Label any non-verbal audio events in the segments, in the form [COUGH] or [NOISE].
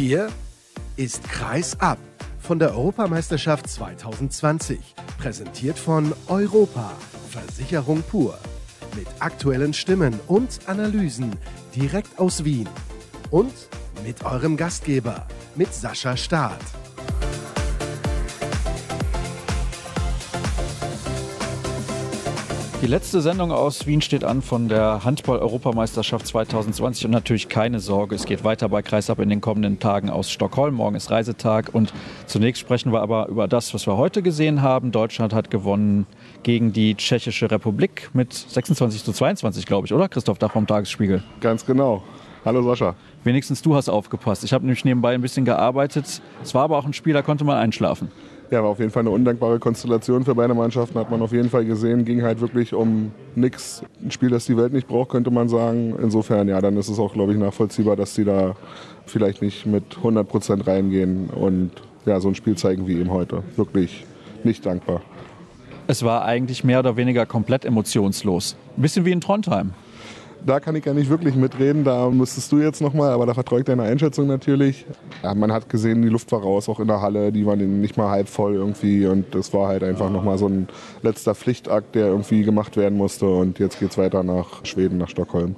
Hier ist Kreis ab von der Europameisterschaft 2020. Präsentiert von Europa, Versicherung pur. Mit aktuellen Stimmen und Analysen direkt aus Wien. Und mit eurem Gastgeber, mit Sascha Staat. Letzte Sendung aus Wien steht an von der Handball-Europameisterschaft 2020 und natürlich keine Sorge, es geht weiter bei Kreisab in den kommenden Tagen aus Stockholm. Morgen ist Reisetag und zunächst sprechen wir aber über das, was wir heute gesehen haben. Deutschland hat gewonnen gegen die Tschechische Republik mit 26 zu 22, glaube ich, oder? Christoph Dach vom Tagesspiegel. Ganz genau. Hallo Sascha. Wenigstens du hast aufgepasst. Ich habe nämlich nebenbei ein bisschen gearbeitet. Es war aber auch ein Spiel, da konnte man einschlafen. Ja, war auf jeden Fall eine undankbare Konstellation für beide Mannschaften, hat man auf jeden Fall gesehen. Ging halt wirklich um nichts. Ein Spiel, das die Welt nicht braucht, könnte man sagen. Insofern, ja, dann ist es auch, glaube ich, nachvollziehbar, dass sie da vielleicht nicht mit 100 Prozent reingehen und ja, so ein Spiel zeigen wie eben heute. Wirklich nicht dankbar. Es war eigentlich mehr oder weniger komplett emotionslos. Ein bisschen wie in Trondheim da kann ich ja nicht wirklich mitreden. Da müsstest du jetzt nochmal, aber da ich deine Einschätzung natürlich. Ja, man hat gesehen, die Luft war raus, auch in der Halle. Die waren nicht mal halb voll irgendwie. Und das war halt einfach nochmal so ein letzter Pflichtakt, der irgendwie gemacht werden musste. Und jetzt geht es weiter nach Schweden, nach Stockholm.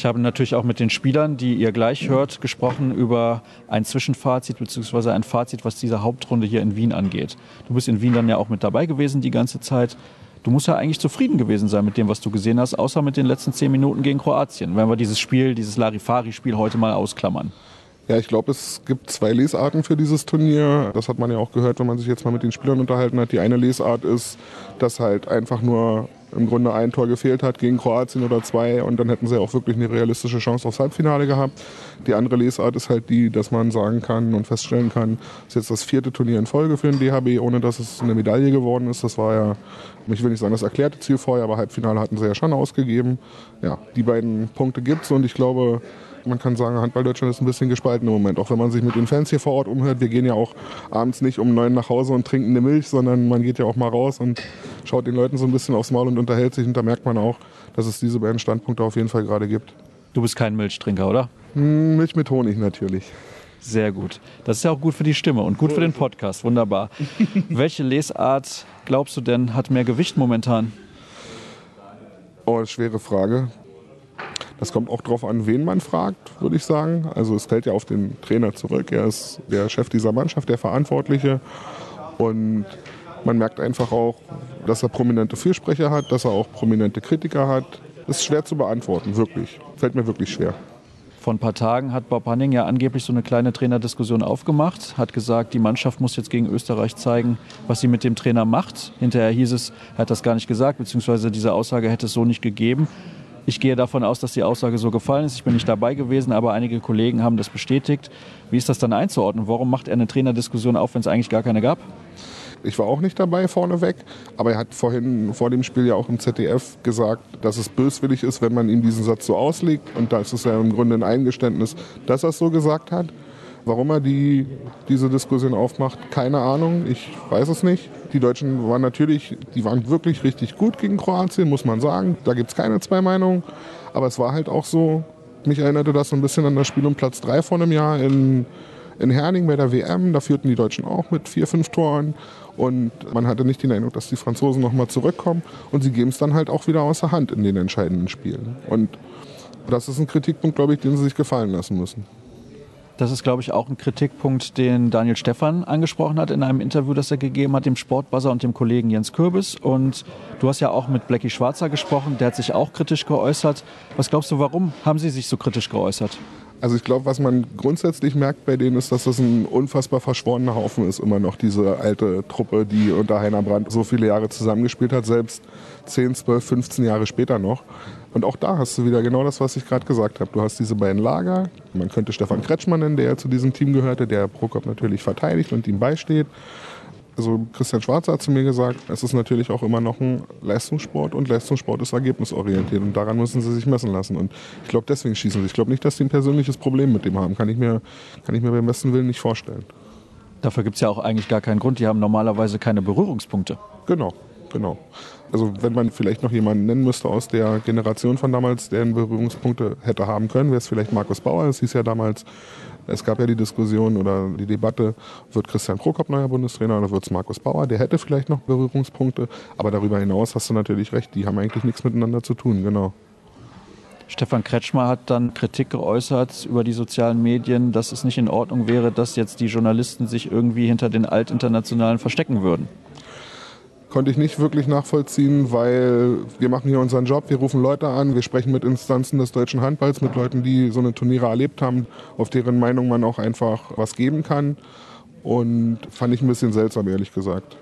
Ich habe natürlich auch mit den Spielern, die ihr gleich hört, gesprochen über ein Zwischenfazit bzw. ein Fazit, was diese Hauptrunde hier in Wien angeht. Du bist in Wien dann ja auch mit dabei gewesen die ganze Zeit. Du musst ja eigentlich zufrieden gewesen sein mit dem, was du gesehen hast, außer mit den letzten zehn Minuten gegen Kroatien, wenn wir dieses Spiel, dieses Larifari-Spiel heute mal ausklammern. Ja, ich glaube, es gibt zwei Lesarten für dieses Turnier. Das hat man ja auch gehört, wenn man sich jetzt mal mit den Spielern unterhalten hat. Die eine Lesart ist, dass halt einfach nur im Grunde ein Tor gefehlt hat gegen Kroatien oder zwei und dann hätten sie auch wirklich eine realistische Chance aufs Halbfinale gehabt. Die andere Lesart ist halt die, dass man sagen kann und feststellen kann, es ist jetzt das vierte Turnier in Folge für den DHB, ohne dass es eine Medaille geworden ist. Das war ja, ich will nicht sagen das erklärte Ziel vorher, aber Halbfinale hatten sie ja schon ausgegeben. Ja, die beiden Punkte gibt es und ich glaube, man kann sagen, Handball Deutschland ist ein bisschen gespalten im Moment. Auch wenn man sich mit den Fans hier vor Ort umhört. Wir gehen ja auch abends nicht um neun nach Hause und trinken eine Milch, sondern man geht ja auch mal raus und schaut den Leuten so ein bisschen aufs Maul und unterhält sich. Und da merkt man auch, dass es diese beiden Standpunkte auf jeden Fall gerade gibt. Du bist kein Milchtrinker, oder? Hm, Milch mit Honig natürlich. Sehr gut. Das ist ja auch gut für die Stimme und gut für den Podcast. Wunderbar. [LAUGHS] Welche Lesart glaubst du denn hat mehr Gewicht momentan? Oh, schwere Frage. Das kommt auch darauf an, wen man fragt, würde ich sagen. Also es fällt ja auf den Trainer zurück. Er ist der Chef dieser Mannschaft, der Verantwortliche. Und man merkt einfach auch, dass er prominente Fürsprecher hat, dass er auch prominente Kritiker hat. Das ist schwer zu beantworten, wirklich. Fällt mir wirklich schwer. Vor ein paar Tagen hat Bob Hanning ja angeblich so eine kleine Trainerdiskussion aufgemacht, hat gesagt, die Mannschaft muss jetzt gegen Österreich zeigen, was sie mit dem Trainer macht. Hinterher hieß es, er hat das gar nicht gesagt, beziehungsweise diese Aussage hätte es so nicht gegeben. Ich gehe davon aus, dass die Aussage so gefallen ist. Ich bin nicht dabei gewesen, aber einige Kollegen haben das bestätigt. Wie ist das dann einzuordnen? Warum macht er eine Trainerdiskussion auf, wenn es eigentlich gar keine gab? Ich war auch nicht dabei vorneweg, aber er hat vorhin vor dem Spiel ja auch im ZDF gesagt, dass es böswillig ist, wenn man ihm diesen Satz so auslegt. Und da ist es ja im Grunde ein Eingeständnis, dass er es so gesagt hat. Warum er die, diese Diskussion aufmacht, keine Ahnung. Ich weiß es nicht. Die Deutschen waren natürlich, die waren wirklich richtig gut gegen Kroatien, muss man sagen. Da gibt es keine zwei Meinungen. Aber es war halt auch so, mich erinnerte das so ein bisschen an das Spiel um Platz 3 vor einem Jahr in, in Herning bei der WM. Da führten die Deutschen auch mit vier, fünf Toren. Und man hatte nicht den Eindruck, dass die Franzosen nochmal zurückkommen. Und sie geben es dann halt auch wieder außer Hand in den entscheidenden Spielen. Und das ist ein Kritikpunkt, glaube ich, den sie sich gefallen lassen müssen. Das ist, glaube ich, auch ein Kritikpunkt, den Daniel Stephan angesprochen hat in einem Interview, das er gegeben hat, dem Sportbuzzer und dem Kollegen Jens Kürbis. Und du hast ja auch mit Blackie Schwarzer gesprochen, der hat sich auch kritisch geäußert. Was glaubst du, warum haben sie sich so kritisch geäußert? Also ich glaube, was man grundsätzlich merkt bei denen ist, dass das ein unfassbar verschworener Haufen ist, immer noch diese alte Truppe, die unter Heiner Brandt so viele Jahre zusammengespielt hat, selbst 10, 12, 15 Jahre später noch. Und auch da hast du wieder genau das, was ich gerade gesagt habe. Du hast diese beiden Lager. Man könnte Stefan Kretschmann nennen, der ja zu diesem Team gehörte, der Prokop natürlich verteidigt und ihm beisteht. Also Christian Schwarzer hat zu mir gesagt, es ist natürlich auch immer noch ein Leistungssport und Leistungssport ist ergebnisorientiert und daran müssen sie sich messen lassen. Und ich glaube, deswegen schießen sie. Ich glaube nicht, dass sie ein persönliches Problem mit dem haben. Kann ich mir, kann ich mir beim besten Willen nicht vorstellen. Dafür gibt es ja auch eigentlich gar keinen Grund. Die haben normalerweise keine Berührungspunkte. Genau, genau. Also wenn man vielleicht noch jemanden nennen müsste aus der Generation von damals, der Berührungspunkte hätte haben können, wäre es vielleicht Markus Bauer. Es hieß ja damals, Es gab ja die Diskussion oder die Debatte, wird Christian Prokop neuer Bundestrainer oder wird es Markus Bauer? Der hätte vielleicht noch Berührungspunkte, aber darüber hinaus hast du natürlich recht, die haben eigentlich nichts miteinander zu tun, genau. Stefan Kretschmer hat dann Kritik geäußert über die sozialen Medien, dass es nicht in Ordnung wäre, dass jetzt die Journalisten sich irgendwie hinter den Altinternationalen verstecken würden konnte ich nicht wirklich nachvollziehen, weil wir machen hier unseren Job, wir rufen Leute an, wir sprechen mit Instanzen des deutschen Handballs, mit Leuten, die so eine Turniere erlebt haben, auf deren Meinung man auch einfach was geben kann. Und fand ich ein bisschen seltsam, ehrlich gesagt.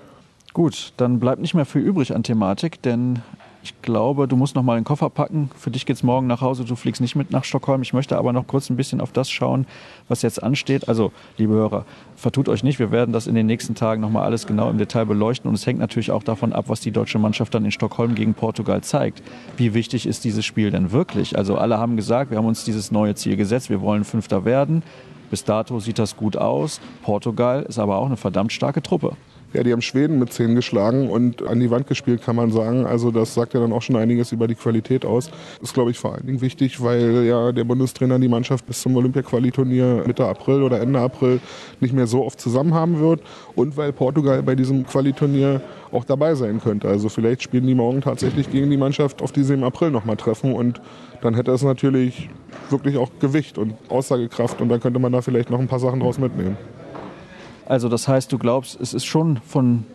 Gut, dann bleibt nicht mehr viel übrig an Thematik, denn ich glaube, du musst noch mal den Koffer packen. Für dich geht es morgen nach Hause. Du fliegst nicht mit nach Stockholm. Ich möchte aber noch kurz ein bisschen auf das schauen, was jetzt ansteht. Also, liebe Hörer, vertut euch nicht. Wir werden das in den nächsten Tagen noch mal alles genau im Detail beleuchten. Und es hängt natürlich auch davon ab, was die deutsche Mannschaft dann in Stockholm gegen Portugal zeigt. Wie wichtig ist dieses Spiel denn wirklich? Also, alle haben gesagt, wir haben uns dieses neue Ziel gesetzt. Wir wollen Fünfter werden. Bis dato sieht das gut aus. Portugal ist aber auch eine verdammt starke Truppe. Ja, die haben Schweden mit 10 geschlagen und an die Wand gespielt, kann man sagen. Also das sagt ja dann auch schon einiges über die Qualität aus. Das ist, glaube ich, vor allen Dingen wichtig, weil ja der Bundestrainer die Mannschaft bis zum Olympia-Qualiturnier Mitte April oder Ende April nicht mehr so oft zusammen haben wird und weil Portugal bei diesem Qualiturnier auch dabei sein könnte. Also vielleicht spielen die morgen tatsächlich gegen die Mannschaft, auf die sie im April nochmal treffen und dann hätte es natürlich wirklich auch Gewicht und Aussagekraft und dann könnte man da vielleicht noch ein paar Sachen draus mitnehmen. Also das heißt, du glaubst, es ist schon von,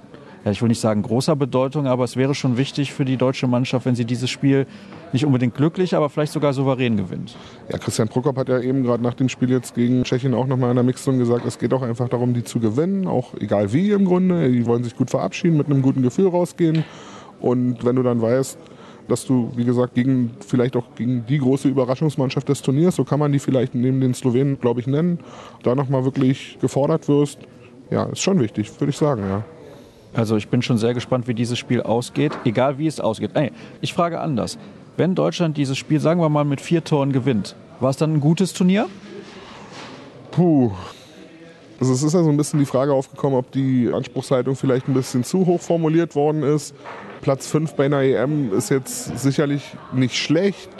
ja, ich will nicht sagen großer Bedeutung, aber es wäre schon wichtig für die deutsche Mannschaft, wenn sie dieses Spiel nicht unbedingt glücklich, aber vielleicht sogar souverän gewinnt. Ja, Christian Prokop hat ja eben gerade nach dem Spiel jetzt gegen Tschechien auch nochmal in der Mixzone gesagt, es geht auch einfach darum, die zu gewinnen, auch egal wie im Grunde. Die wollen sich gut verabschieden, mit einem guten Gefühl rausgehen. Und wenn du dann weißt, dass du, wie gesagt, gegen vielleicht auch gegen die große Überraschungsmannschaft des Turniers, so kann man die vielleicht neben den Slowenen, glaube ich, nennen, da nochmal wirklich gefordert wirst, ja, ist schon wichtig, würde ich sagen, ja. Also ich bin schon sehr gespannt, wie dieses Spiel ausgeht, egal wie es ausgeht. Ey, ich frage anders. Wenn Deutschland dieses Spiel, sagen wir mal, mit vier Toren gewinnt, war es dann ein gutes Turnier? Puh. Also es ist ja so ein bisschen die Frage aufgekommen, ob die Anspruchshaltung vielleicht ein bisschen zu hoch formuliert worden ist. Platz 5 bei einer EM ist jetzt sicherlich nicht schlecht,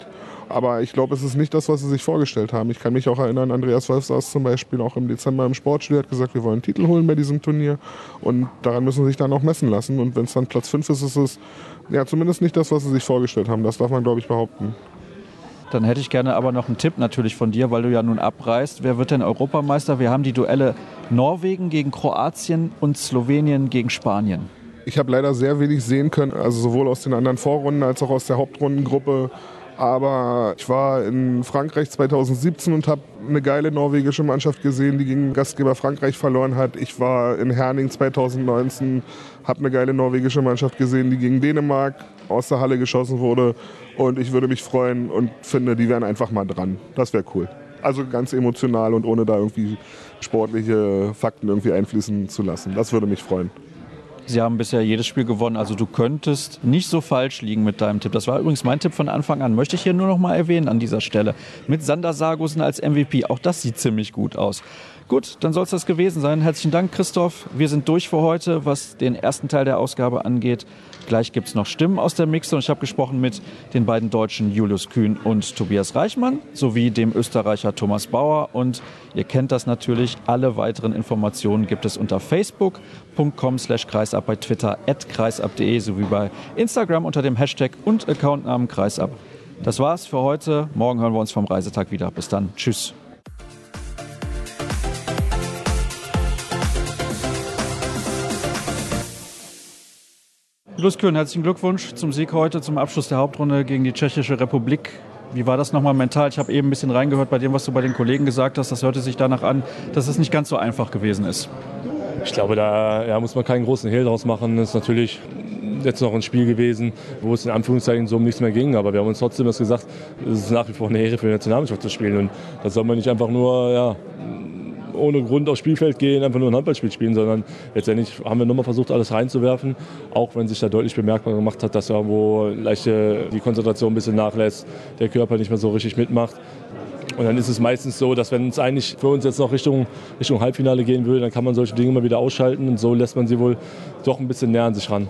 aber ich glaube, es ist nicht das, was sie sich vorgestellt haben. Ich kann mich auch erinnern, Andreas Wolf saß zum Beispiel auch im Dezember im Sportstudio, hat gesagt, wir wollen einen Titel holen bei diesem Turnier. Und daran müssen sie sich dann auch messen lassen. Und wenn es dann Platz 5 ist, ist es ja zumindest nicht das, was sie sich vorgestellt haben. Das darf man, glaube ich, behaupten. Dann hätte ich gerne aber noch einen Tipp natürlich von dir, weil du ja nun abreist. Wer wird denn Europameister? Wir haben die Duelle Norwegen gegen Kroatien und Slowenien gegen Spanien. Ich habe leider sehr wenig sehen können, also sowohl aus den anderen Vorrunden als auch aus der Hauptrundengruppe. Aber ich war in Frankreich 2017 und habe eine geile norwegische Mannschaft gesehen, die gegen Gastgeber Frankreich verloren hat. Ich war in Herning 2019, habe eine geile norwegische Mannschaft gesehen, die gegen Dänemark aus der Halle geschossen wurde. Und ich würde mich freuen und finde, die wären einfach mal dran. Das wäre cool. Also ganz emotional und ohne da irgendwie sportliche Fakten irgendwie einfließen zu lassen. Das würde mich freuen. Sie haben bisher jedes Spiel gewonnen, also du könntest nicht so falsch liegen mit deinem Tipp. Das war übrigens mein Tipp von Anfang an. Möchte ich hier nur noch mal erwähnen an dieser Stelle. Mit Sander Sargussen als MVP. Auch das sieht ziemlich gut aus. Gut, dann soll es das gewesen sein. Herzlichen Dank, Christoph. Wir sind durch für heute, was den ersten Teil der Ausgabe angeht. Gleich gibt es noch Stimmen aus der Mixte und ich habe gesprochen mit den beiden Deutschen Julius Kühn und Tobias Reichmann sowie dem Österreicher Thomas Bauer. Und ihr kennt das natürlich. Alle weiteren Informationen gibt es unter facebook.com slash kreisab, bei Twitter at kreisab.de sowie bei Instagram unter dem Hashtag und Accountnamen kreisab. Das war's für heute. Morgen hören wir uns vom Reisetag wieder. Bis dann. Tschüss. Lust Kühn, herzlichen Glückwunsch zum Sieg heute, zum Abschluss der Hauptrunde gegen die Tschechische Republik. Wie war das nochmal mental? Ich habe eben ein bisschen reingehört bei dem, was du bei den Kollegen gesagt hast. Das hörte sich danach an, dass es nicht ganz so einfach gewesen ist. Ich glaube, da ja, muss man keinen großen Hehl draus machen. Das ist natürlich jetzt noch ein Spiel gewesen, wo es in Anführungszeichen so um nichts mehr ging. Aber wir haben uns trotzdem das gesagt, es ist nach wie vor eine Ehre für die Nationalmannschaft zu spielen. Und das soll man nicht einfach nur ja, ohne Grund aufs Spielfeld gehen, einfach nur ein Handballspiel spielen, sondern letztendlich haben wir nochmal versucht, alles reinzuwerfen, auch wenn sich da deutlich bemerkbar gemacht hat, dass irgendwo leichte die Konzentration ein bisschen nachlässt, der Körper nicht mehr so richtig mitmacht. Und dann ist es meistens so, dass wenn es eigentlich für uns jetzt noch Richtung, Richtung Halbfinale gehen würde, dann kann man solche Dinge mal wieder ausschalten und so lässt man sie wohl doch ein bisschen näher an sich ran.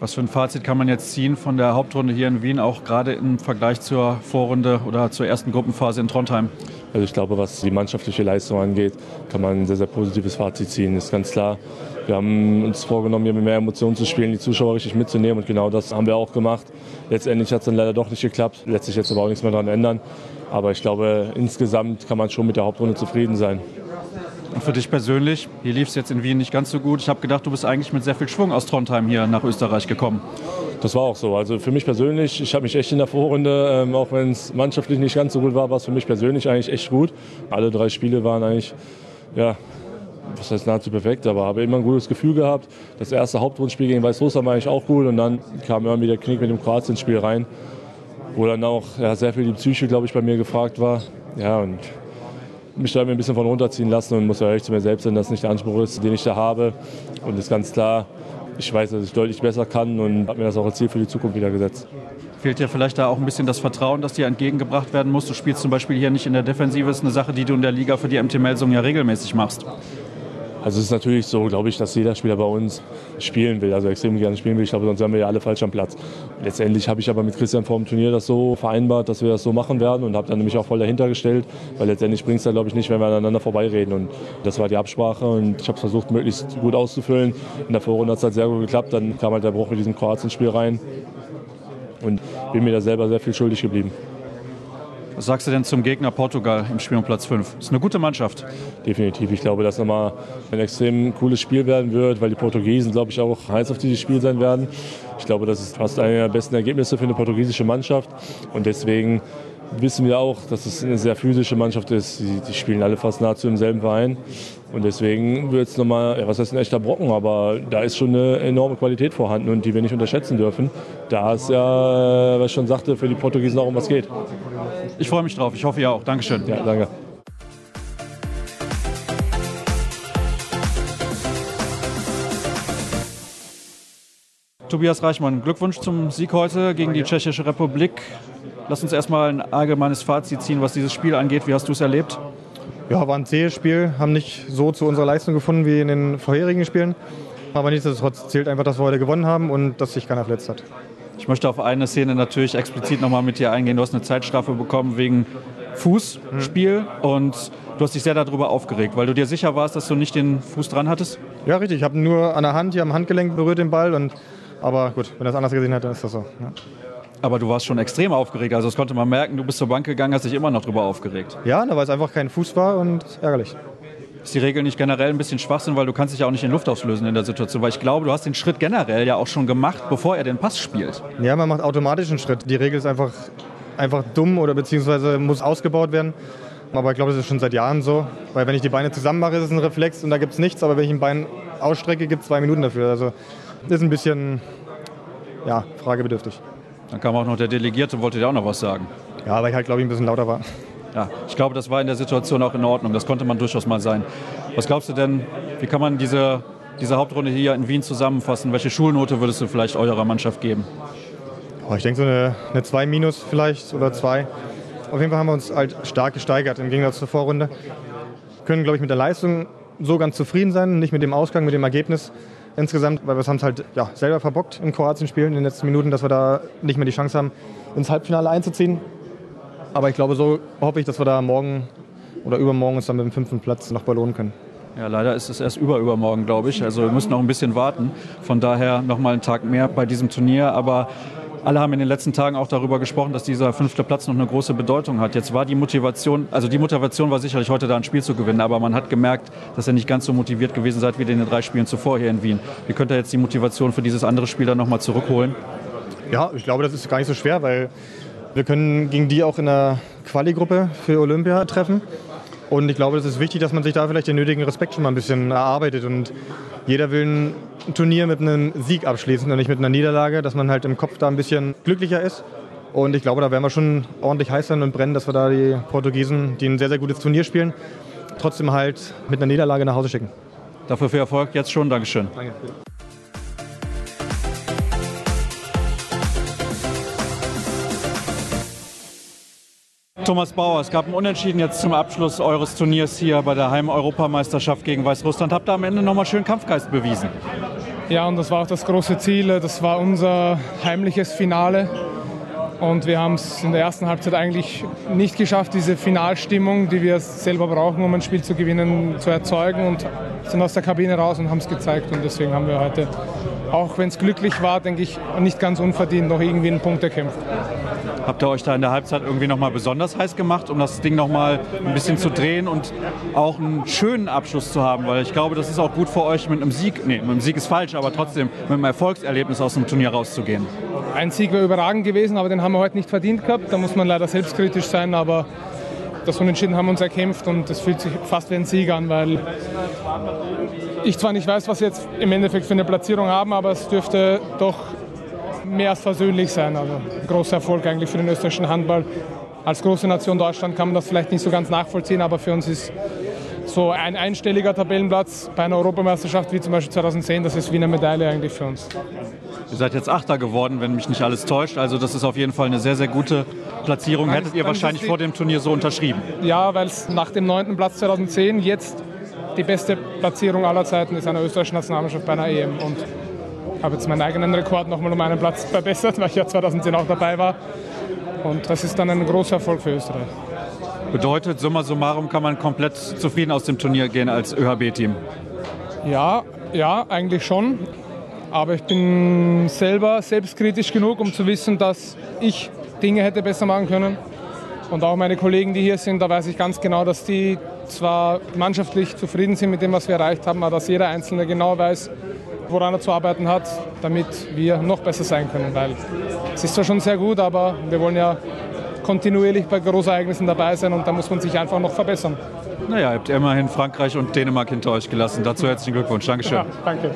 Was für ein Fazit kann man jetzt ziehen von der Hauptrunde hier in Wien, auch gerade im Vergleich zur Vorrunde oder zur ersten Gruppenphase in Trondheim? Also ich glaube, was die mannschaftliche Leistung angeht, kann man ein sehr, sehr positives Fazit ziehen, ist ganz klar. Wir haben uns vorgenommen, hier mit mehr Emotionen zu spielen, die Zuschauer richtig mitzunehmen und genau das haben wir auch gemacht. Letztendlich hat es dann leider doch nicht geklappt, lässt sich jetzt aber auch nichts mehr daran ändern. Aber ich glaube, insgesamt kann man schon mit der Hauptrunde zufrieden sein. Und für dich persönlich, hier lief es jetzt in Wien nicht ganz so gut. Ich habe gedacht, du bist eigentlich mit sehr viel Schwung aus Trondheim hier nach Österreich gekommen. Das war auch so. Also für mich persönlich, ich habe mich echt in der Vorrunde, ähm, auch wenn es mannschaftlich nicht ganz so gut war, war es für mich persönlich eigentlich echt gut. Alle drei Spiele waren eigentlich, ja, was heißt nahezu perfekt, aber habe immer ein gutes Gefühl gehabt. Das erste Hauptrundspiel gegen Weißrussland war eigentlich auch gut und dann kam irgendwie der Knick mit dem Kroatien-Spiel rein, wo dann auch ja, sehr viel die Psyche, glaube ich, bei mir gefragt war. Ja, und mich da ein bisschen von runterziehen lassen und muss ja ehrlich zu mir selbst sein, dass nicht der Anspruch ist, den ich da habe. Und ist ganz klar, ich weiß, dass ich deutlich besser kann und habe mir das auch als Ziel für die Zukunft wieder gesetzt. Fehlt dir vielleicht da auch ein bisschen das Vertrauen, das dir entgegengebracht werden muss? Du spielst zum Beispiel hier nicht in der Defensive, das ist eine Sache, die du in der Liga für die MT Melsung ja regelmäßig machst. Also es ist natürlich so, glaube ich, dass jeder Spieler bei uns spielen will, also extrem gerne spielen will. Ich glaube, sonst wären wir ja alle falsch am Platz. Letztendlich habe ich aber mit Christian vor dem Turnier das so vereinbart, dass wir das so machen werden und habe dann nämlich auch voll dahinter gestellt, weil letztendlich bringt es da, glaube ich, nicht, wenn wir aneinander vorbeireden. Und das war die Absprache und ich habe es versucht, möglichst gut auszufüllen. In der Vorrunde hat es halt sehr gut geklappt. Dann kam halt der Bruch mit diesem Kroatien-Spiel rein und bin mir da selber sehr viel schuldig geblieben. Was sagst du denn zum Gegner Portugal im Spiel um Platz 5? Ist eine gute Mannschaft. Definitiv. Ich glaube, dass nochmal ein extrem cooles Spiel werden wird, weil die Portugiesen, glaube ich, auch heiß auf dieses Spiel sein werden. Ich glaube, das ist fast einer der besten Ergebnisse für eine portugiesische Mannschaft. Und deswegen wissen wir auch, dass es eine sehr physische Mannschaft ist. Die, die spielen alle fast nahezu im selben Verein. Und deswegen wird es nochmal, ja, was heißt ein echter Brocken, aber da ist schon eine enorme Qualität vorhanden und die wir nicht unterschätzen dürfen. Da es ja, was ich schon sagte, für die Portugiesen auch um was geht. Ich freue mich drauf. Ich hoffe, ihr auch. Dankeschön. Ja, danke. Tobias Reichmann, Glückwunsch zum Sieg heute gegen die Tschechische Republik. Lass uns erstmal ein allgemeines Fazit ziehen, was dieses Spiel angeht. Wie hast du es erlebt? Ja, war ein zähes Spiel, haben nicht so zu unserer Leistung gefunden wie in den vorherigen Spielen. Aber nichtsdestotrotz zählt einfach, dass wir heute gewonnen haben und dass sich keiner verletzt hat. Ich möchte auf eine Szene natürlich explizit nochmal mit dir eingehen. Du hast eine Zeitstrafe bekommen wegen Fußspiel mhm. und du hast dich sehr darüber aufgeregt, weil du dir sicher warst, dass du nicht den Fuß dran hattest? Ja, richtig. Ich habe nur an der Hand, hier am Handgelenk berührt den Ball. Und, aber gut, wenn das anders gesehen dann ist das so. Ja. Aber du warst schon extrem aufgeregt. Also das konnte man merken, du bist zur Bank gegangen, hast dich immer noch darüber aufgeregt. Ja, weil es einfach kein Fuß war und ärgerlich. Ist die Regel nicht generell ein bisschen Schwachsinn, weil du kannst dich ja auch nicht in Luft auslösen in der Situation? Weil ich glaube, du hast den Schritt generell ja auch schon gemacht, bevor er den Pass spielt. Ja, man macht automatisch einen Schritt. Die Regel ist einfach, einfach dumm oder beziehungsweise muss ausgebaut werden. Aber ich glaube, das ist schon seit Jahren so. Weil wenn ich die Beine zusammen mache, ist es ein Reflex und da gibt es nichts. Aber wenn ich ein Bein ausstrecke, gibt es zwei Minuten dafür. Also ist ein bisschen ja, fragebedürftig. Dann kam auch noch der Delegierte und wollte dir auch noch was sagen. Ja, weil ich halt, glaube ich, ein bisschen lauter war. Ja, ich glaube, das war in der Situation auch in Ordnung. Das konnte man durchaus mal sein. Was glaubst du denn, wie kann man diese, diese Hauptrunde hier in Wien zusammenfassen? Welche Schulnote würdest du vielleicht eurer Mannschaft geben? Oh, ich denke so eine, eine 2 minus vielleicht oder 2. Auf jeden Fall haben wir uns halt stark gesteigert im Gegensatz zur Vorrunde. Wir können, glaube ich, mit der Leistung so ganz zufrieden sein, nicht mit dem Ausgang, mit dem Ergebnis insgesamt, weil wir es haben es halt ja, selber verbockt im Kroatien-Spiel in den letzten Minuten, dass wir da nicht mehr die Chance haben, ins Halbfinale einzuziehen. Aber ich glaube, so hoffe ich, dass wir da morgen oder übermorgen uns dann mit dem fünften Platz noch belohnen können. Ja, leider ist es erst über übermorgen, glaube ich. Also wir müssen noch ein bisschen warten. Von daher noch mal einen Tag mehr bei diesem Turnier. Aber alle haben in den letzten Tagen auch darüber gesprochen, dass dieser fünfte Platz noch eine große Bedeutung hat. Jetzt war die Motivation, also die Motivation war sicherlich heute da ein Spiel zu gewinnen, aber man hat gemerkt, dass ihr nicht ganz so motiviert gewesen seid wie in den drei Spielen zuvor hier in Wien. Wie könnt ihr jetzt die Motivation für dieses andere Spiel dann nochmal zurückholen? Ja, ich glaube, das ist gar nicht so schwer, weil wir können gegen die auch in der Quali-Gruppe für Olympia treffen. Und ich glaube, es ist wichtig, dass man sich da vielleicht den nötigen Respekt schon mal ein bisschen erarbeitet. Und jeder will ein Turnier mit einem Sieg abschließen und nicht mit einer Niederlage, dass man halt im Kopf da ein bisschen glücklicher ist. Und ich glaube, da werden wir schon ordentlich heiß sein und brennen, dass wir da die Portugiesen, die ein sehr, sehr gutes Turnier spielen, trotzdem halt mit einer Niederlage nach Hause schicken. Dafür viel Erfolg jetzt schon. Dankeschön. Danke. Thomas Bauer, es gab ein Unentschieden jetzt zum Abschluss eures Turniers hier bei der Heim-Europameisterschaft gegen Weißrussland. Habt ihr am Ende nochmal schön Kampfgeist bewiesen? Ja, und das war auch das große Ziel. Das war unser heimliches Finale. Und wir haben es in der ersten Halbzeit eigentlich nicht geschafft, diese Finalstimmung, die wir selber brauchen, um ein Spiel zu gewinnen, zu erzeugen und sind aus der Kabine raus und haben es gezeigt. Und deswegen haben wir heute, auch wenn es glücklich war, denke ich, nicht ganz unverdient noch irgendwie einen Punkt erkämpft. Habt ihr euch da in der Halbzeit irgendwie nochmal besonders heiß gemacht, um das Ding nochmal ein bisschen zu drehen und auch einen schönen Abschluss zu haben? Weil ich glaube, das ist auch gut für euch mit einem Sieg, nee, mit einem Sieg ist falsch, aber trotzdem mit einem Erfolgserlebnis aus dem Turnier rauszugehen. Ein Sieg wäre überragend gewesen, aber den haben wir heute nicht verdient gehabt. Da muss man leider selbstkritisch sein, aber das Unentschieden haben wir uns erkämpft und es fühlt sich fast wie ein Sieg an, weil ich zwar nicht weiß, was wir jetzt im Endeffekt für eine Platzierung haben, aber es dürfte doch mehr als versöhnlich sein. Also großer Erfolg eigentlich für den österreichischen Handball. Als große Nation Deutschland kann man das vielleicht nicht so ganz nachvollziehen, aber für uns ist so ein einstelliger Tabellenplatz bei einer Europameisterschaft wie zum Beispiel 2010, das ist wie eine Medaille eigentlich für uns. Ihr seid jetzt Achter geworden, wenn mich nicht alles täuscht. Also das ist auf jeden Fall eine sehr, sehr gute Platzierung. Dann- Hättet ihr dann wahrscheinlich die- vor dem Turnier so unterschrieben. Ja, weil es nach dem neunten Platz 2010 jetzt die beste Platzierung aller Zeiten ist einer österreichischen Nationalmannschaft bei einer EM. Und habe jetzt meinen eigenen Rekord nochmal um einen Platz verbessert, weil ich ja 2010 auch dabei war. Und das ist dann ein großer Erfolg für Österreich. Bedeutet, summa summarum kann man komplett zufrieden aus dem Turnier gehen als ÖHB-Team. Ja, ja, eigentlich schon. Aber ich bin selber selbstkritisch genug, um zu wissen, dass ich Dinge hätte besser machen können. Und auch meine Kollegen, die hier sind, da weiß ich ganz genau, dass die zwar mannschaftlich zufrieden sind mit dem, was wir erreicht haben, aber dass jeder Einzelne genau weiß, woran er zu arbeiten hat, damit wir noch besser sein können. Weil es ist zwar schon sehr gut, aber wir wollen ja kontinuierlich bei Großereignissen dabei sein und da muss man sich einfach noch verbessern. Naja, ihr habt immerhin Frankreich und Dänemark hinter euch gelassen. Dazu herzlichen Glückwunsch. Dankeschön. Ja, danke.